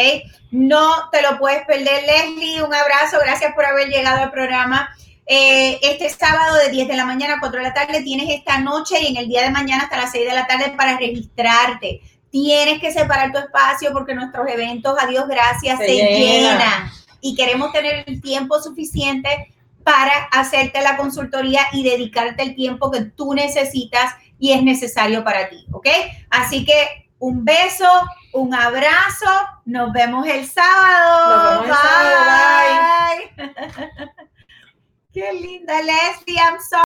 No te lo puedes perder, Leslie. Un abrazo, gracias por haber llegado al programa. Eh, este sábado de 10 de la mañana a 4 de la tarde tienes esta noche y en el día de mañana hasta las 6 de la tarde para registrarte. Tienes que separar tu espacio porque nuestros eventos, a Dios gracias, se, llenan. Y queremos tener el tiempo suficiente para hacerte la consultoría y dedicarte el tiempo que tú necesitas y es necesario para ti, ¿ok? Así que un beso, un abrazo, nos vemos el sábado. Nos vemos el sábado, Qué linda, Leslie, I'm sorry.